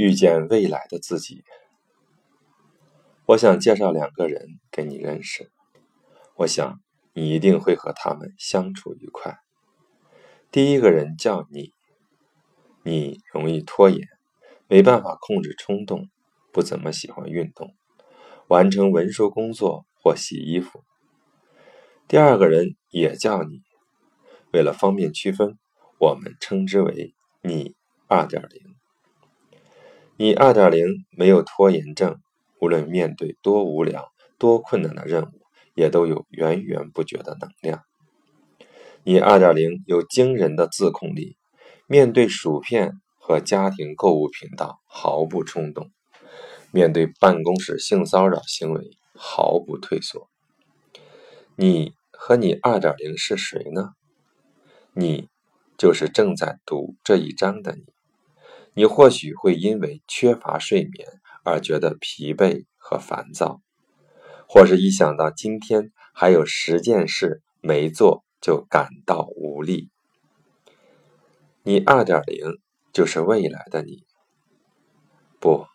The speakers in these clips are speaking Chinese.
遇见未来的自己。我想介绍两个人给你认识，我想你一定会和他们相处愉快。第一个人叫你，你容易拖延，没办法控制冲动，不怎么喜欢运动，完成文书工作或洗衣服。第二个人也叫你，为了方便区分，我们称之为你二点零。你二点零没有拖延症。无论面对多无聊、多困难的任务，也都有源源不绝的能量。你二点零有惊人的自控力，面对薯片和家庭购物频道毫不冲动，面对办公室性骚扰行为毫不退缩。你和你二点零是谁呢？你就是正在读这一章的你。你或许会因为缺乏睡眠。而觉得疲惫和烦躁，或是一想到今天还有十件事没做就感到无力。你二点零就是未来的你，不，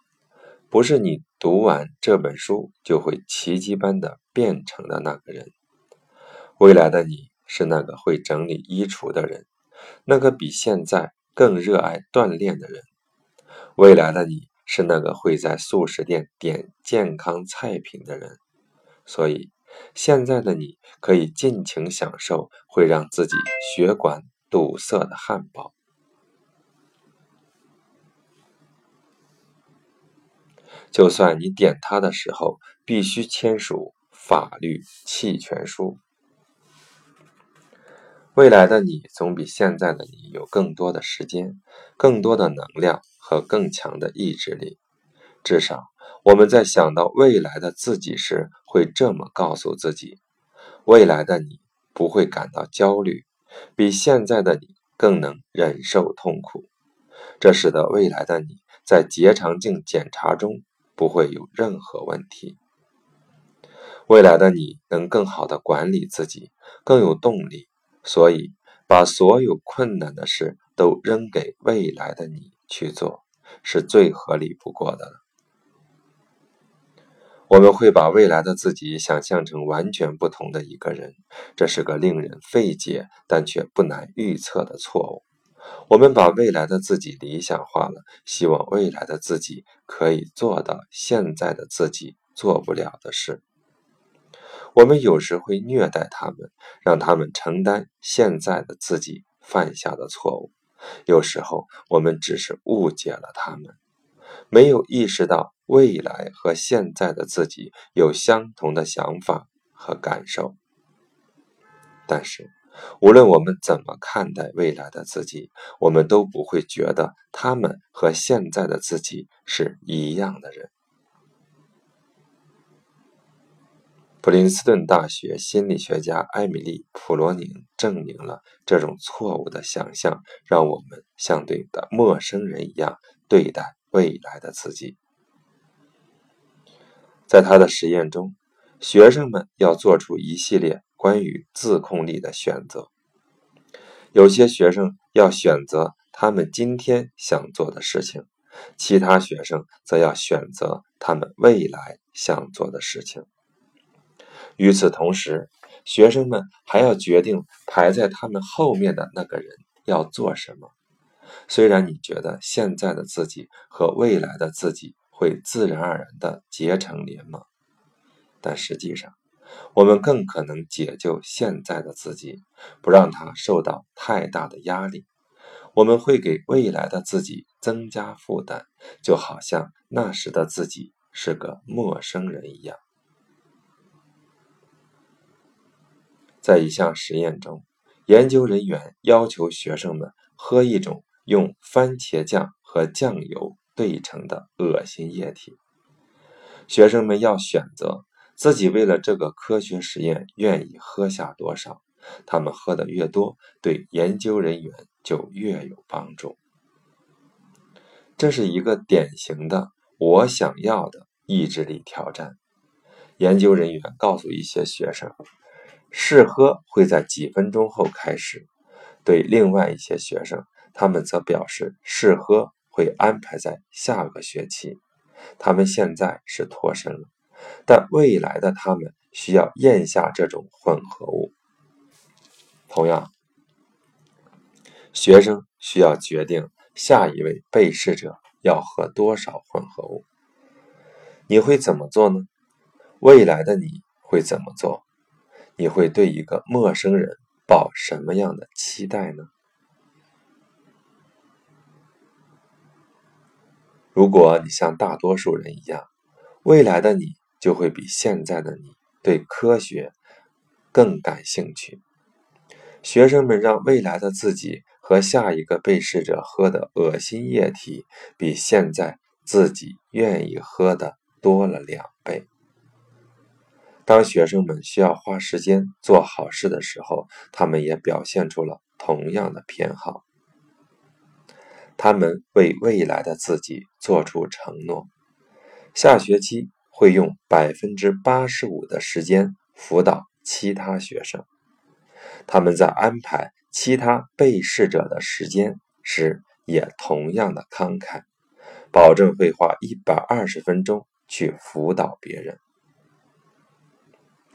不是你读完这本书就会奇迹般的变成的那个人。未来的你是那个会整理衣橱的人，那个比现在更热爱锻炼的人。未来的你。是那个会在素食店点健康菜品的人，所以现在的你可以尽情享受会让自己血管堵塞的汉堡。就算你点它的时候必须签署法律弃权书。未来的你总比现在的你有更多的时间，更多的能量。和更强的意志力，至少我们在想到未来的自己时，会这么告诉自己：未来的你不会感到焦虑，比现在的你更能忍受痛苦。这使得未来的你在结肠镜检查中不会有任何问题。未来的你能更好的管理自己，更有动力。所以，把所有困难的事都扔给未来的你。去做是最合理不过的了。我们会把未来的自己想象成完全不同的一个人，这是个令人费解但却不难预测的错误。我们把未来的自己理想化了，希望未来的自己可以做到现在的自己做不了的事。我们有时会虐待他们，让他们承担现在的自己犯下的错误。有时候，我们只是误解了他们，没有意识到未来和现在的自己有相同的想法和感受。但是，无论我们怎么看待未来的自己，我们都不会觉得他们和现在的自己是一样的人。普林斯顿大学心理学家艾米丽·普罗宁证明了这种错误的想象，让我们像对待陌生人一样对待未来的自己。在他的实验中，学生们要做出一系列关于自控力的选择。有些学生要选择他们今天想做的事情，其他学生则要选择他们未来想做的事情。与此同时，学生们还要决定排在他们后面的那个人要做什么。虽然你觉得现在的自己和未来的自己会自然而然地结成联盟，但实际上，我们更可能解救现在的自己，不让他受到太大的压力。我们会给未来的自己增加负担，就好像那时的自己是个陌生人一样。在一项实验中，研究人员要求学生们喝一种用番茄酱和酱油兑成的恶心液体。学生们要选择自己为了这个科学实验愿意喝下多少，他们喝的越多，对研究人员就越有帮助。这是一个典型的“我想要的”意志力挑战。研究人员告诉一些学生。试喝会在几分钟后开始。对另外一些学生，他们则表示试喝会安排在下个学期，他们现在是脱身了，但未来的他们需要咽下这种混合物。同样，学生需要决定下一位被试者要喝多少混合物。你会怎么做呢？未来的你会怎么做？你会对一个陌生人抱什么样的期待呢？如果你像大多数人一样，未来的你就会比现在的你对科学更感兴趣。学生们让未来的自己和下一个被试者喝的恶心液体，比现在自己愿意喝的多了两倍。当学生们需要花时间做好事的时候，他们也表现出了同样的偏好。他们为未来的自己做出承诺：下学期会用百分之八十五的时间辅导其他学生。他们在安排其他被试者的时间时也同样的慷慨，保证会花一百二十分钟去辅导别人。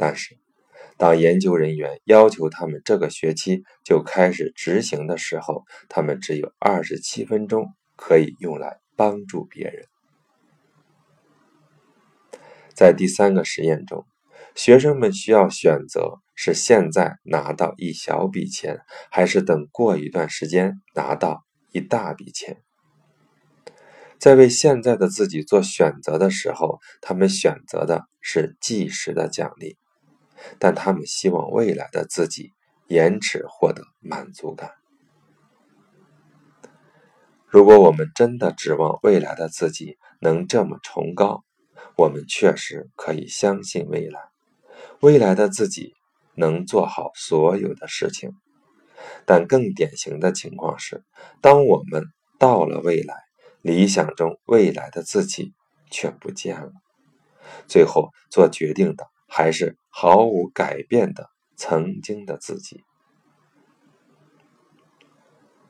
但是，当研究人员要求他们这个学期就开始执行的时候，他们只有二十七分钟可以用来帮助别人。在第三个实验中，学生们需要选择是现在拿到一小笔钱，还是等过一段时间拿到一大笔钱。在为现在的自己做选择的时候，他们选择的是即时的奖励。但他们希望未来的自己延迟获得满足感。如果我们真的指望未来的自己能这么崇高，我们确实可以相信未来，未来的自己能做好所有的事情。但更典型的情况是，当我们到了未来，理想中未来的自己却不见了，最后做决定的。还是毫无改变的曾经的自己。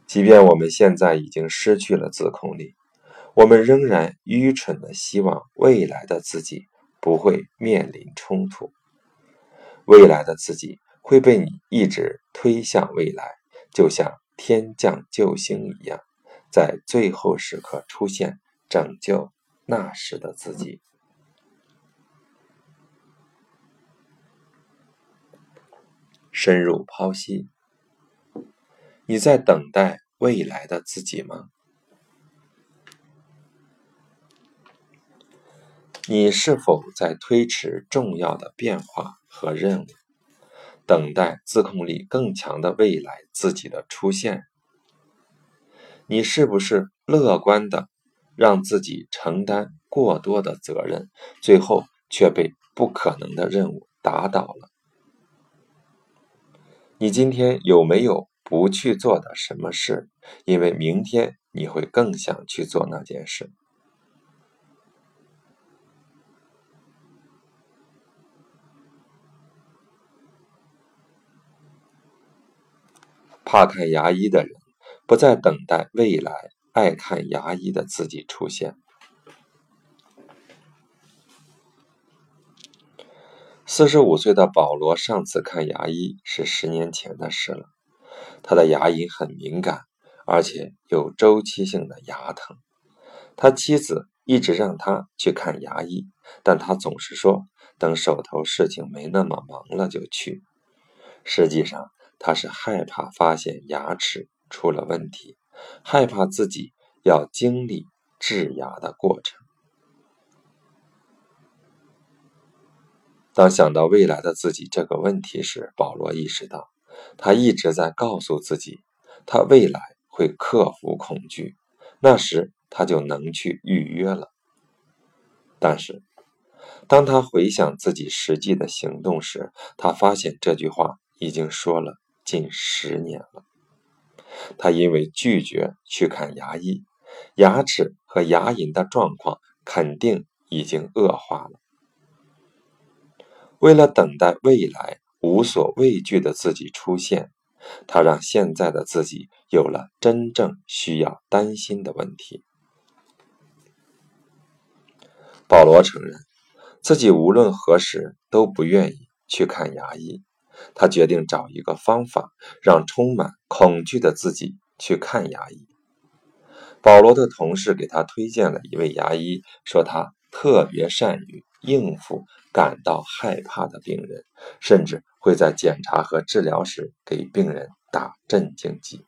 即便我们现在已经失去了自控力，我们仍然愚蠢的希望未来的自己不会面临冲突。未来的自己会被你一直推向未来，就像天降救星一样，在最后时刻出现，拯救那时的自己。深入剖析，你在等待未来的自己吗？你是否在推迟重要的变化和任务，等待自控力更强的未来自己的出现？你是不是乐观的让自己承担过多的责任，最后却被不可能的任务打倒了？你今天有没有不去做的什么事？因为明天你会更想去做那件事。怕看牙医的人，不再等待未来爱看牙医的自己出现。四十五岁的保罗上次看牙医是十年前的事了。他的牙龈很敏感，而且有周期性的牙疼。他妻子一直让他去看牙医，但他总是说等手头事情没那么忙了就去。实际上，他是害怕发现牙齿出了问题，害怕自己要经历治牙的过程。当想到未来的自己这个问题时，保罗意识到，他一直在告诉自己，他未来会克服恐惧，那时他就能去预约了。但是，当他回想自己实际的行动时，他发现这句话已经说了近十年了。他因为拒绝去看牙医，牙齿和牙龈的状况肯定已经恶化了。为了等待未来无所畏惧的自己出现，他让现在的自己有了真正需要担心的问题。保罗承认自己无论何时都不愿意去看牙医，他决定找一个方法，让充满恐惧的自己去看牙医。保罗的同事给他推荐了一位牙医，说他特别善于应付感到害怕的病人，甚至会在检查和治疗时给病人打镇静剂。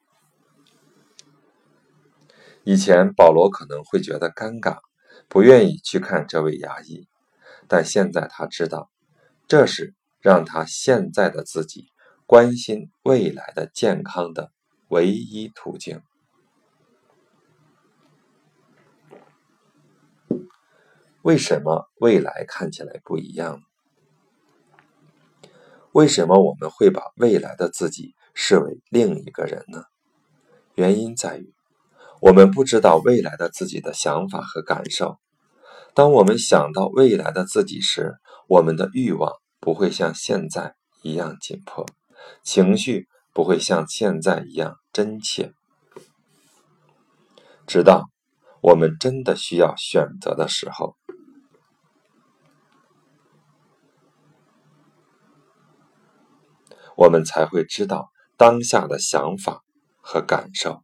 以前保罗可能会觉得尴尬，不愿意去看这位牙医，但现在他知道，这是让他现在的自己关心未来的健康的唯一途径。为什么未来看起来不一样？为什么我们会把未来的自己视为另一个人呢？原因在于，我们不知道未来的自己的想法和感受。当我们想到未来的自己时，我们的欲望不会像现在一样紧迫，情绪不会像现在一样真切，直到我们真的需要选择的时候。我们才会知道当下的想法和感受。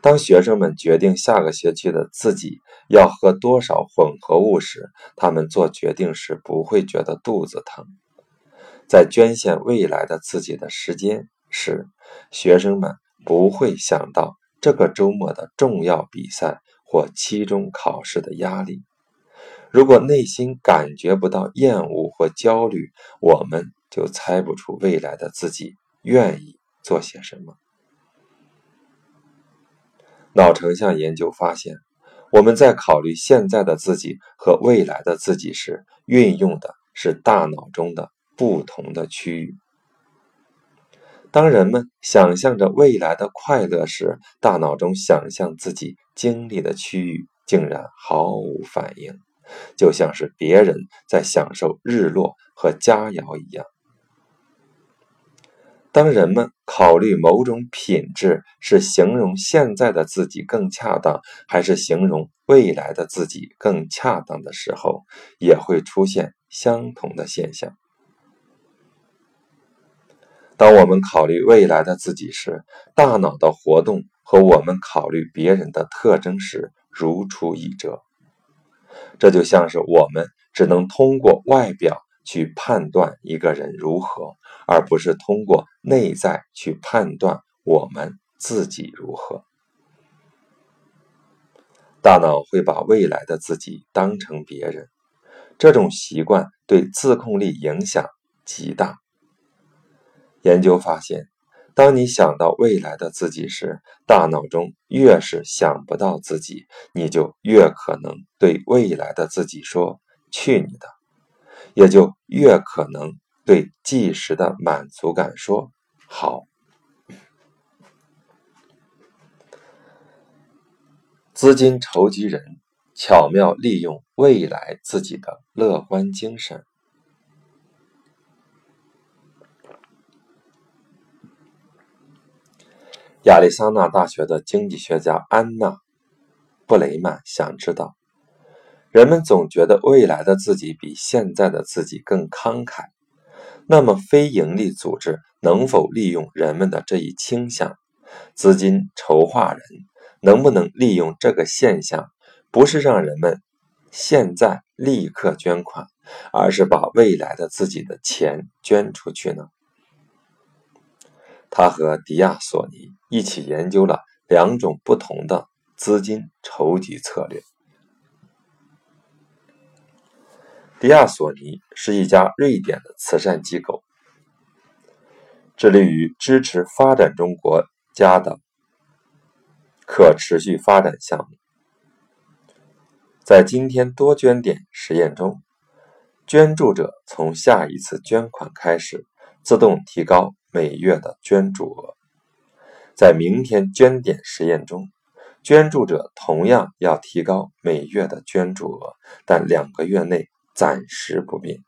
当学生们决定下个学期的自己要喝多少混合物时，他们做决定时不会觉得肚子疼。在捐献未来的自己的时间时，学生们不会想到这个周末的重要比赛或期中考试的压力。如果内心感觉不到厌恶或焦虑，我们。就猜不出未来的自己愿意做些什么。脑成像研究发现，我们在考虑现在的自己和未来的自己时，运用的是大脑中的不同的区域。当人们想象着未来的快乐时，大脑中想象自己经历的区域竟然毫无反应，就像是别人在享受日落和佳肴一样。当人们考虑某种品质是形容现在的自己更恰当，还是形容未来的自己更恰当的时候，也会出现相同的现象。当我们考虑未来的自己时，大脑的活动和我们考虑别人的特征时如出一辙。这就像是我们只能通过外表。去判断一个人如何，而不是通过内在去判断我们自己如何。大脑会把未来的自己当成别人，这种习惯对自控力影响极大。研究发现，当你想到未来的自己时，大脑中越是想不到自己，你就越可能对未来的自己说：“去你的。”也就越可能对即时的满足感说好。资金筹集人巧妙利用未来自己的乐观精神。亚利桑那大学的经济学家安娜·布雷曼想知道。人们总觉得未来的自己比现在的自己更慷慨，那么非营利组织能否利用人们的这一倾向？资金筹划人能不能利用这个现象，不是让人们现在立刻捐款，而是把未来的自己的钱捐出去呢？他和迪亚索尼一起研究了两种不同的资金筹集策略。迪亚索尼是一家瑞典的慈善机构，致力于支持发展中国家的可持续发展项目。在今天多捐点实验中，捐助者从下一次捐款开始自动提高每月的捐助额。在明天捐点实验中，捐助者同样要提高每月的捐助额，但两个月内。暂时不变。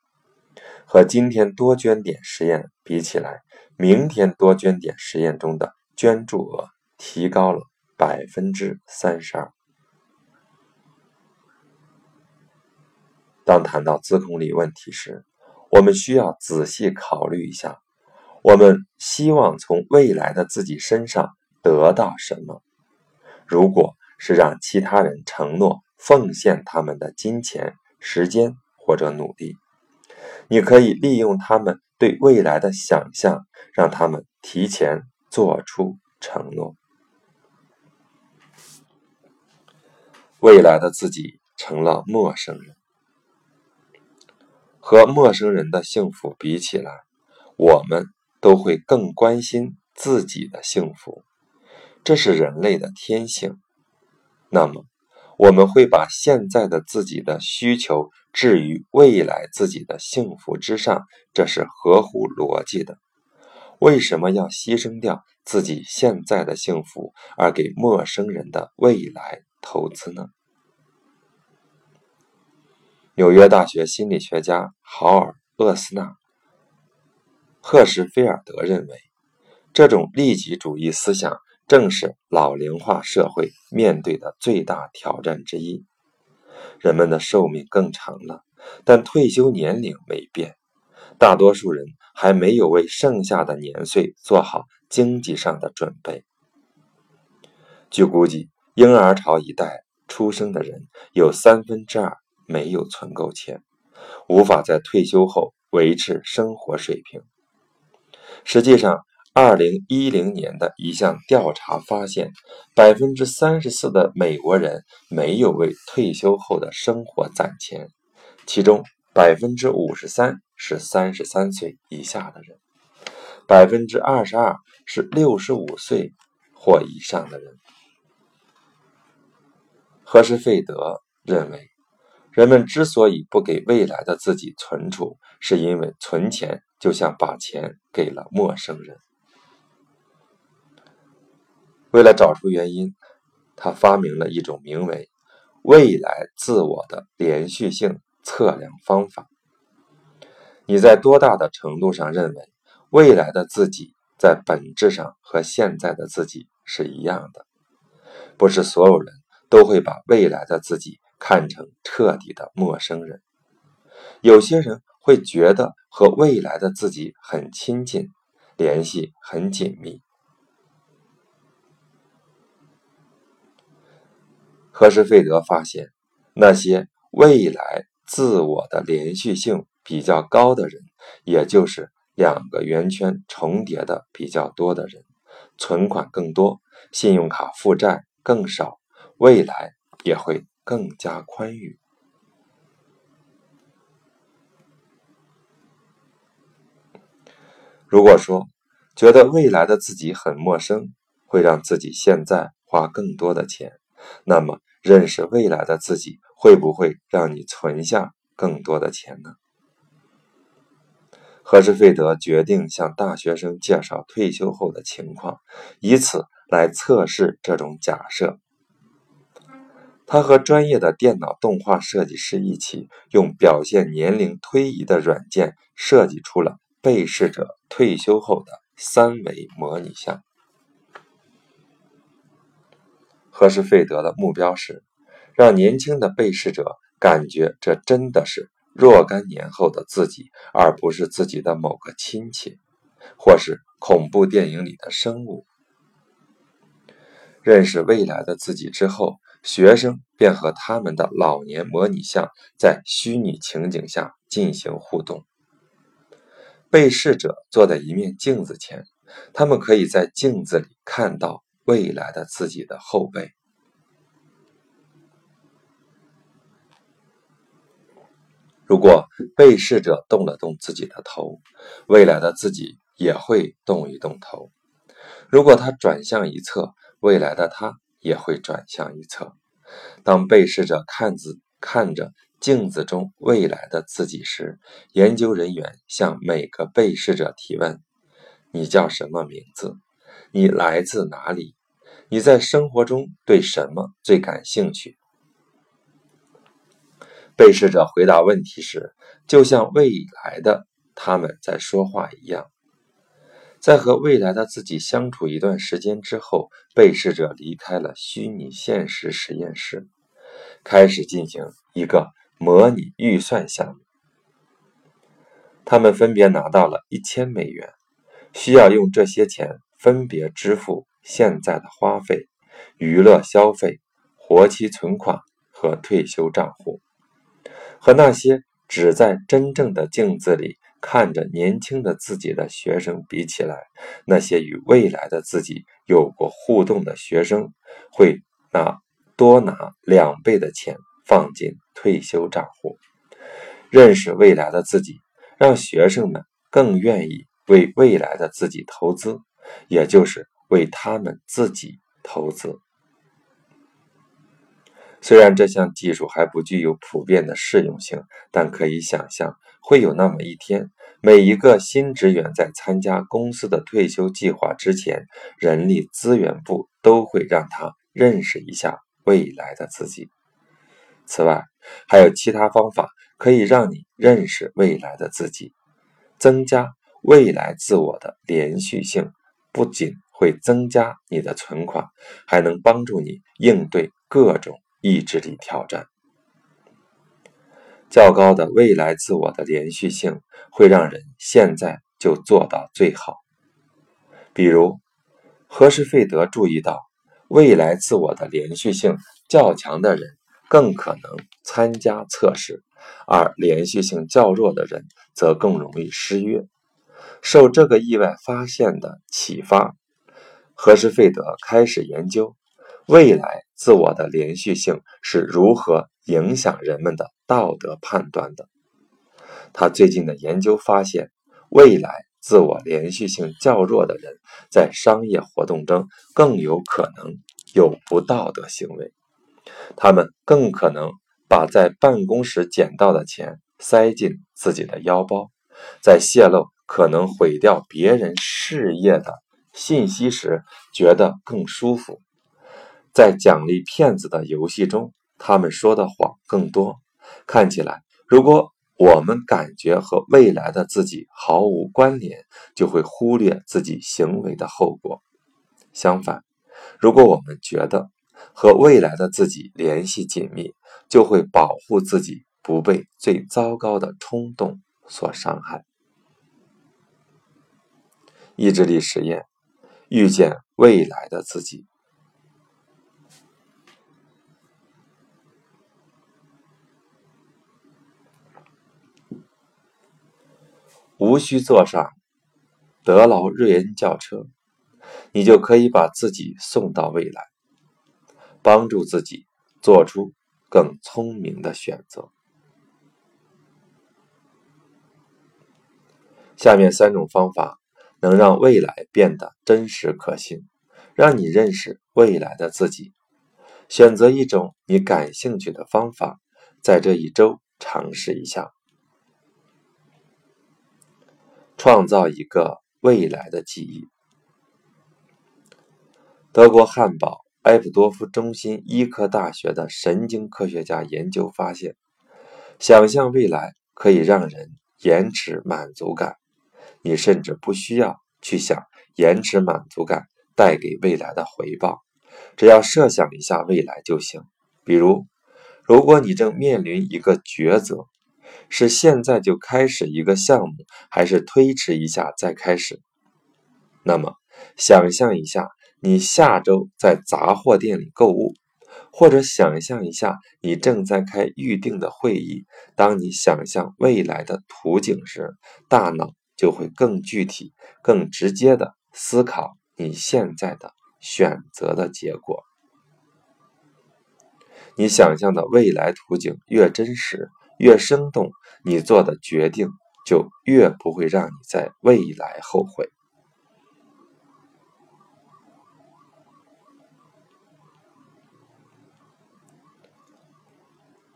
和今天多捐点实验比起来，明天多捐点实验中的捐助额提高了百分之三十二。当谈到自控力问题时，我们需要仔细考虑一下：我们希望从未来的自己身上得到什么？如果是让其他人承诺奉献他们的金钱、时间或者努力，你可以利用他们对未来的想象，让他们提前做出承诺。未来的自己成了陌生人，和陌生人的幸福比起来，我们都会更关心自己的幸福，这是人类的天性。那么，我们会把现在的自己的需求置于未来自己的幸福之上，这是合乎逻辑的。为什么要牺牲掉自己现在的幸福，而给陌生人的未来？投资呢？纽约大学心理学家豪尔·厄斯纳·赫什菲尔德认为，这种利己主义思想正是老龄化社会面对的最大挑战之一。人们的寿命更长了，但退休年龄没变，大多数人还没有为剩下的年岁做好经济上的准备。据估计。婴儿潮一代出生的人有三分之二没有存够钱，无法在退休后维持生活水平。实际上，二零一零年的一项调查发现，百分之三十四的美国人没有为退休后的生活攒钱，其中百分之五十三是三十三岁以下的人，百分之二十二是六十五岁或以上的人。赫什费德认为，人们之所以不给未来的自己存储，是因为存钱就像把钱给了陌生人。为了找出原因，他发明了一种名为“未来自我的连续性测量方法”。你在多大的程度上认为未来的自己在本质上和现在的自己是一样的？不是所有人。都会把未来的自己看成彻底的陌生人。有些人会觉得和未来的自己很亲近，联系很紧密。赫什费德发现，那些未来自我的连续性比较高的人，也就是两个圆圈重叠的比较多的人，存款更多，信用卡负债更少。未来也会更加宽裕。如果说觉得未来的自己很陌生，会让自己现在花更多的钱，那么认识未来的自己会不会让你存下更多的钱呢？赫什费德决定向大学生介绍退休后的情况，以此来测试这种假设。他和专业的电脑动画设计师一起，用表现年龄推移的软件设计出了被试者退休后的三维模拟像。赫什费德的目标是让年轻的被试者感觉这真的是若干年后的自己，而不是自己的某个亲戚，或是恐怖电影里的生物。认识未来的自己之后。学生便和他们的老年模拟像在虚拟情景下进行互动。被试者坐在一面镜子前，他们可以在镜子里看到未来的自己的后背。如果被试者动了动自己的头，未来的自己也会动一动头。如果他转向一侧，未来的他。也会转向一侧。当被试者看子看着镜子中未来的自己时，研究人员向每个被试者提问：“你叫什么名字？你来自哪里？你在生活中对什么最感兴趣？”被试者回答问题时，就像未来的他们在说话一样。在和未来的自己相处一段时间之后，被试者离开了虚拟现实实验室，开始进行一个模拟预算项目。他们分别拿到了一千美元，需要用这些钱分别支付现在的花费、娱乐消费、活期存款和退休账户。和那些只在真正的镜子里看着年轻的自己的学生比起来，那些与未来的自己有过互动的学生会拿多拿两倍的钱放进退休账户。认识未来的自己。让学生们更愿意为未来的自己投资，也就是为他们自己投资。虽然这项技术还不具有普遍的适用性，但可以想象，会有那么一天，每一个新职员在参加公司的退休计划之前，人力资源部都会让他认识一下未来的自己。此外，还有其他方法可以让你认识未来的自己，增加未来自我的连续性。不仅会增加你的存款，还能帮助你应对各种意志力挑战。较高的未来自我的连续性会让人现在就做到最好。比如，何氏费德注意到，未来自我的连续性较强的人。更可能参加测试，而连续性较弱的人则更容易失约。受这个意外发现的启发，何时费德开始研究未来自我的连续性是如何影响人们的道德判断的。他最近的研究发现，未来自我连续性较弱的人在商业活动中更有可能有不道德行为。他们更可能把在办公室捡到的钱塞进自己的腰包，在泄露可能毁掉别人事业的信息时觉得更舒服。在奖励骗子的游戏中，他们说的谎更多。看起来，如果我们感觉和未来的自己毫无关联，就会忽略自己行为的后果。相反，如果我们觉得，和未来的自己联系紧密，就会保护自己不被最糟糕的冲动所伤害。意志力实验：遇见未来的自己。无需坐上德劳瑞恩轿车，你就可以把自己送到未来。帮助自己做出更聪明的选择。下面三种方法能让未来变得真实可信，让你认识未来的自己。选择一种你感兴趣的方法，在这一周尝试一下。创造一个未来的记忆。德国汉堡。埃普多夫中心医科大学的神经科学家研究发现，想象未来可以让人延迟满足感。你甚至不需要去想延迟满足感带给未来的回报，只要设想一下未来就行。比如，如果你正面临一个抉择，是现在就开始一个项目，还是推迟一下再开始，那么想象一下。你下周在杂货店里购物，或者想象一下你正在开预定的会议。当你想象未来的图景时，大脑就会更具体、更直接的思考你现在的选择的结果。你想象的未来图景越真实、越生动，你做的决定就越不会让你在未来后悔。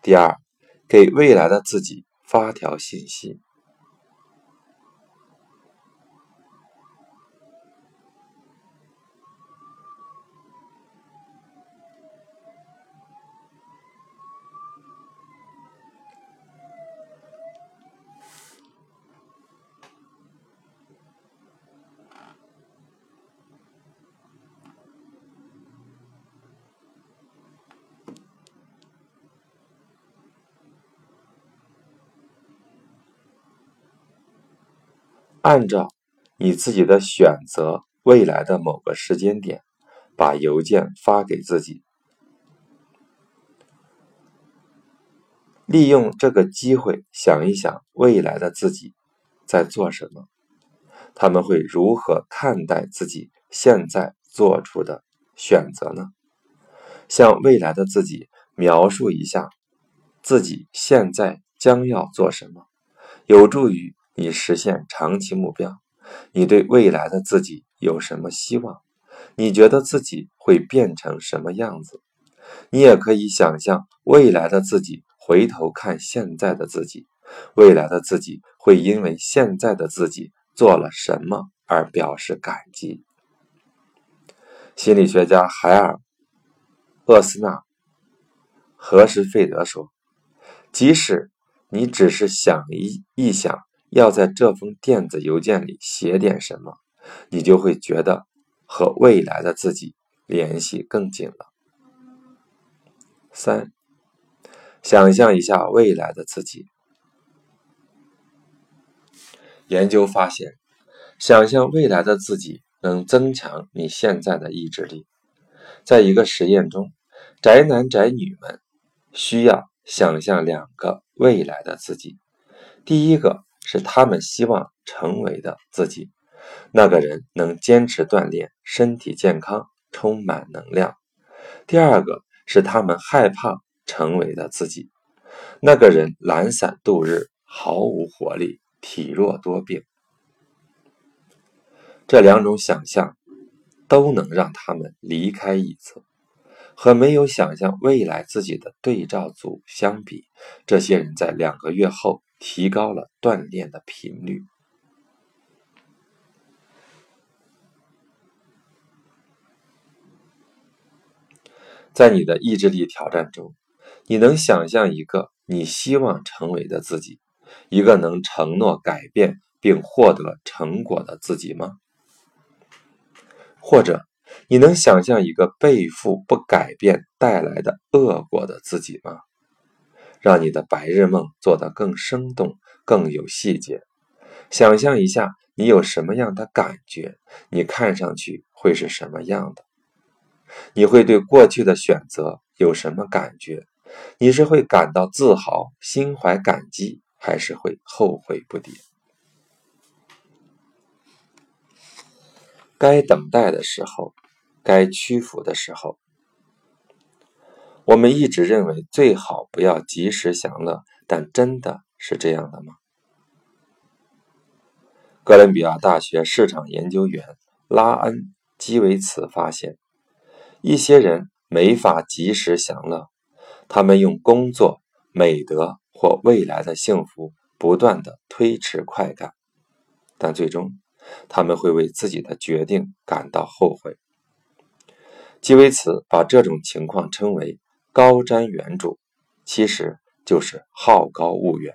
第二，给未来的自己发条信息。按照你自己的选择，未来的某个时间点，把邮件发给自己，利用这个机会想一想未来的自己在做什么，他们会如何看待自己现在做出的选择呢？向未来的自己描述一下自己现在将要做什么，有助于。你实现长期目标，你对未来的自己有什么希望？你觉得自己会变成什么样子？你也可以想象未来的自己回头看现在的自己，未来的自己会因为现在的自己做了什么而表示感激。心理学家海尔·厄斯纳·何什费德说：“即使你只是想一一想。”要在这封电子邮件里写点什么，你就会觉得和未来的自己联系更紧了。三，想象一下未来的自己。研究发现，想象未来的自己能增强你现在的意志力。在一个实验中，宅男宅女们需要想象两个未来的自己，第一个。是他们希望成为的自己，那个人能坚持锻炼，身体健康，充满能量。第二个是他们害怕成为的自己，那个人懒散度日，毫无活力，体弱多病。这两种想象都能让他们离开椅子。和没有想象未来自己的对照组相比，这些人在两个月后。提高了锻炼的频率。在你的意志力挑战中，你能想象一个你希望成为的自己，一个能承诺改变并获得成果的自己吗？或者，你能想象一个背负不改变带来的恶果的自己吗？让你的白日梦做得更生动、更有细节。想象一下，你有什么样的感觉？你看上去会是什么样的？你会对过去的选择有什么感觉？你是会感到自豪、心怀感激，还是会后悔不迭？该等待的时候，该屈服的时候。我们一直认为最好不要及时享乐，但真的是这样的吗？哥伦比亚大学市场研究员拉恩·基维茨发现，一些人没法及时享乐，他们用工作、美德或未来的幸福不断的推迟快感，但最终他们会为自己的决定感到后悔。基维茨把这种情况称为。高瞻远瞩，其实就是好高骛远。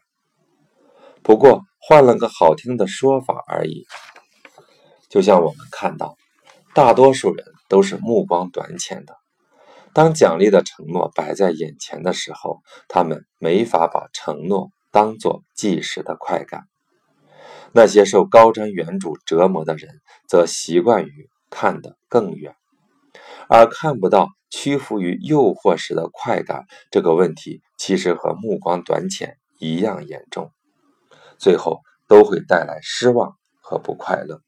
不过换了个好听的说法而已。就像我们看到，大多数人都是目光短浅的。当奖励的承诺摆在眼前的时候，他们没法把承诺当作即时的快感。那些受高瞻远瞩折磨的人，则习惯于看得更远。而看不到屈服于诱惑时的快感这个问题，其实和目光短浅一样严重，最后都会带来失望和不快乐。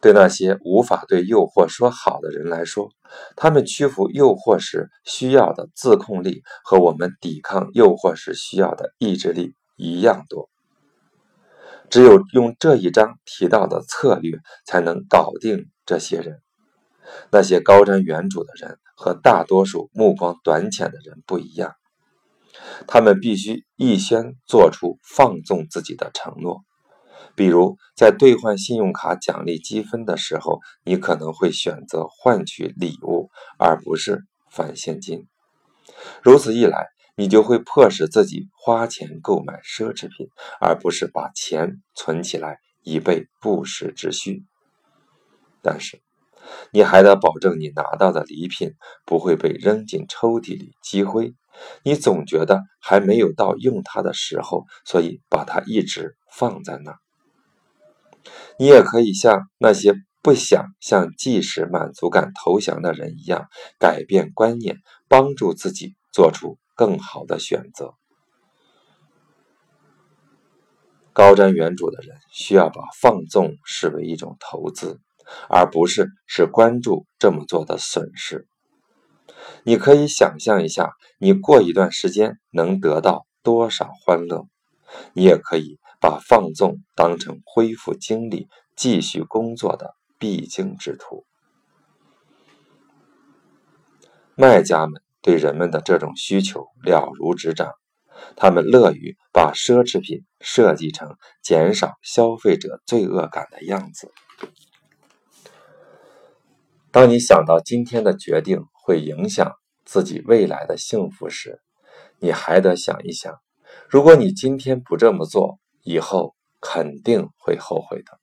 对那些无法对诱惑说好的人来说，他们屈服诱惑时需要的自控力和我们抵抗诱惑时需要的意志力一样多。只有用这一章提到的策略，才能搞定这些人。那些高瞻远瞩的人和大多数目光短浅的人不一样，他们必须预先做出放纵自己的承诺。比如，在兑换信用卡奖励积分的时候，你可能会选择换取礼物，而不是返现金。如此一来，你就会迫使自己花钱购买奢侈品，而不是把钱存起来以备不时之需。但是，你还得保证你拿到的礼品不会被扔进抽屉里积灰，你总觉得还没有到用它的时候，所以把它一直放在那儿。你也可以像那些不想向即时满足感投降的人一样，改变观念，帮助自己做出更好的选择。高瞻远瞩的人需要把放纵视为一种投资，而不是是关注这么做的损失。你可以想象一下，你过一段时间能得到多少欢乐。你也可以把放纵当成恢复精力、继续工作的必经之途。卖家们对人们的这种需求了如指掌，他们乐于把奢侈品设计成减少消费者罪恶感的样子。当你想到今天的决定会影响自己未来的幸福时，你还得想一想。如果你今天不这么做，以后肯定会后悔的。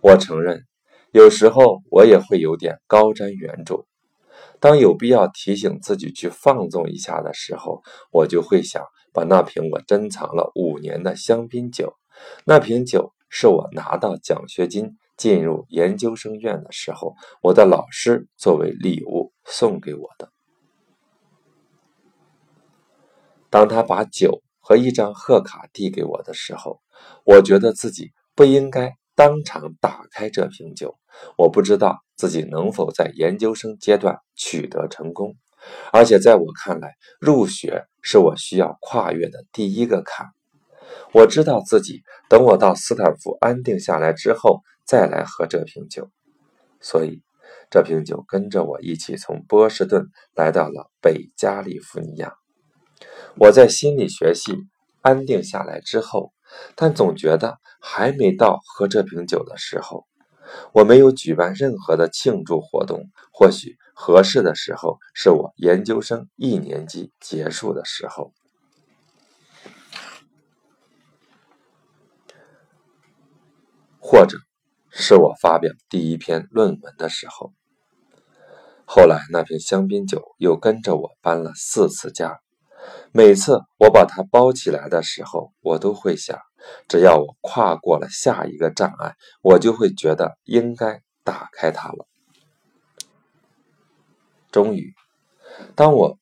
我承认，有时候我也会有点高瞻远瞩。当有必要提醒自己去放纵一下的时候，我就会想把那瓶我珍藏了五年的香槟酒，那瓶酒是我拿到奖学金进入研究生院的时候，我的老师作为礼物送给我的。当他把酒和一张贺卡递给我的时候，我觉得自己不应该当场打开这瓶酒。我不知道自己能否在研究生阶段取得成功，而且在我看来，入学是我需要跨越的第一个坎。我知道自己等我到斯坦福安定下来之后再来喝这瓶酒，所以这瓶酒跟着我一起从波士顿来到了北加利福尼亚。我在心理学系安定下来之后，但总觉得还没到喝这瓶酒的时候。我没有举办任何的庆祝活动，或许合适的时候是我研究生一年级结束的时候，或者是我发表第一篇论文的时候。后来那瓶香槟酒又跟着我搬了四次家。每次我把它包起来的时候，我都会想，只要我跨过了下一个障碍，我就会觉得应该打开它了。终于，当我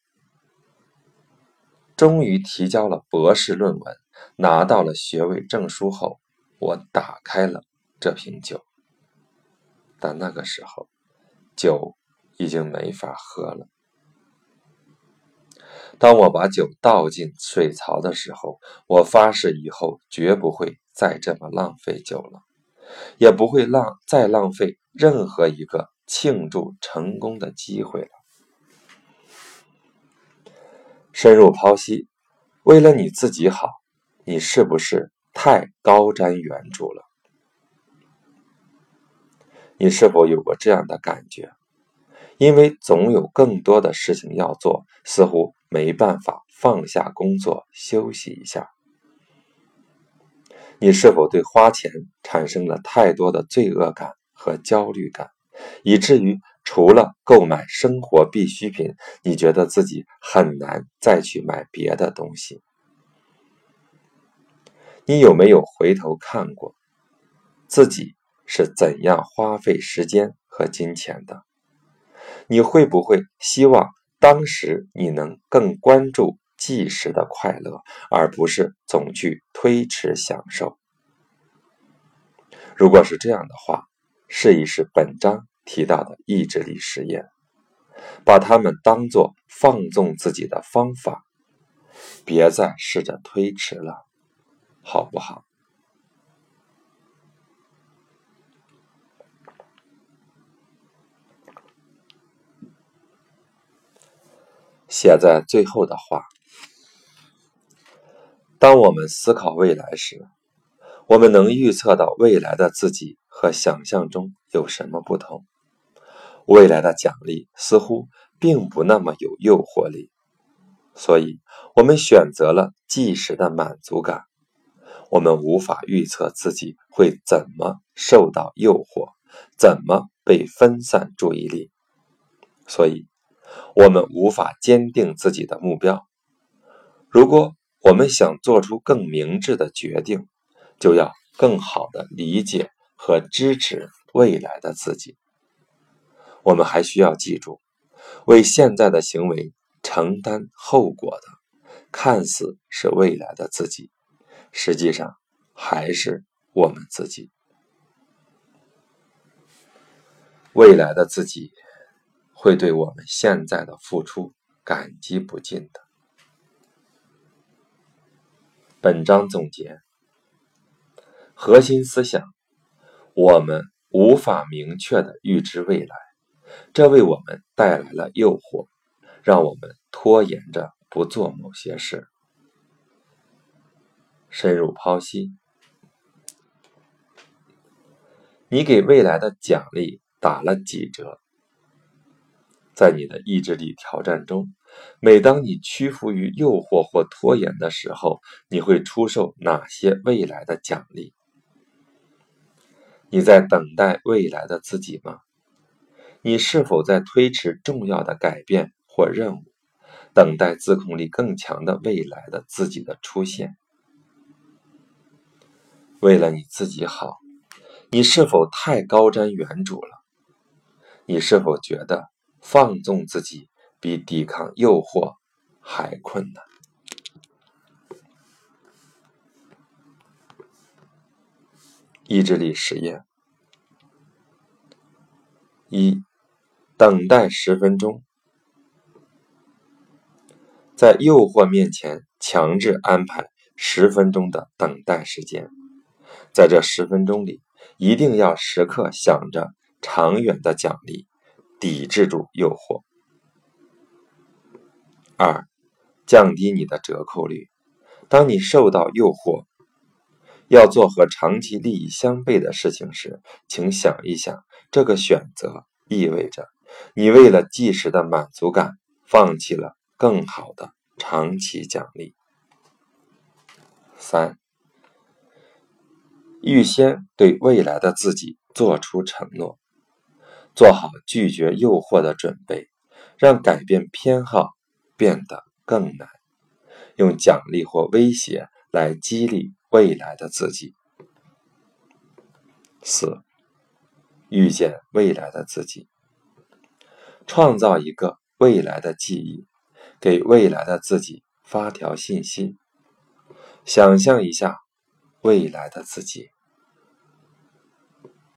终于提交了博士论文，拿到了学位证书后，我打开了这瓶酒。但那个时候，酒已经没法喝了。当我把酒倒进水槽的时候，我发誓以后绝不会再这么浪费酒了，也不会浪再浪费任何一个庆祝成功的机会了。深入剖析，为了你自己好，你是不是太高瞻远瞩了？你是否有过这样的感觉？因为总有更多的事情要做，似乎没办法放下工作休息一下。你是否对花钱产生了太多的罪恶感和焦虑感，以至于除了购买生活必需品，你觉得自己很难再去买别的东西？你有没有回头看过自己是怎样花费时间和金钱的？你会不会希望当时你能更关注即时的快乐，而不是总去推迟享受？如果是这样的话，试一试本章提到的意志力实验，把它们当做放纵自己的方法，别再试着推迟了，好不好？写在最后的话：当我们思考未来时，我们能预测到未来的自己和想象中有什么不同。未来的奖励似乎并不那么有诱惑力，所以我们选择了即时的满足感。我们无法预测自己会怎么受到诱惑，怎么被分散注意力，所以。我们无法坚定自己的目标。如果我们想做出更明智的决定，就要更好的理解和支持未来的自己。我们还需要记住，为现在的行为承担后果的，看似是未来的自己，实际上还是我们自己。未来的自己会对我们现在的付出感激不尽的。本章总结核心思想：我们无法明确的预知未来，这为我们带来了诱惑，让我们拖延着不做某些事。深入剖析，你给未来的奖励。打了几折？在你的意志力挑战中，每当你屈服于诱惑或拖延的时候，你会出售哪些未来的奖励？你在等待未来的自己吗？你是否在推迟重要的改变或任务，等待自控力更强的未来的自己的出现？为了你自己好，你是否太高瞻远瞩了？你是否觉得放纵自己比抵抗诱惑还困难？意志力实验：一、等待十分钟，在诱惑面前强制安排十分钟的等待时间，在这十分钟里，一定要时刻想着。长远的奖励，抵制住诱惑。二，降低你的折扣率。当你受到诱惑，要做和长期利益相悖的事情时，请想一想，这个选择意味着你为了即时的满足感，放弃了更好的长期奖励。三，预先对未来的自己做出承诺。做好拒绝诱惑的准备，让改变偏好变得更难。用奖励或威胁来激励未来的自己。四，遇见未来的自己，创造一个未来的记忆，给未来的自己发条信息。想象一下未来的自己。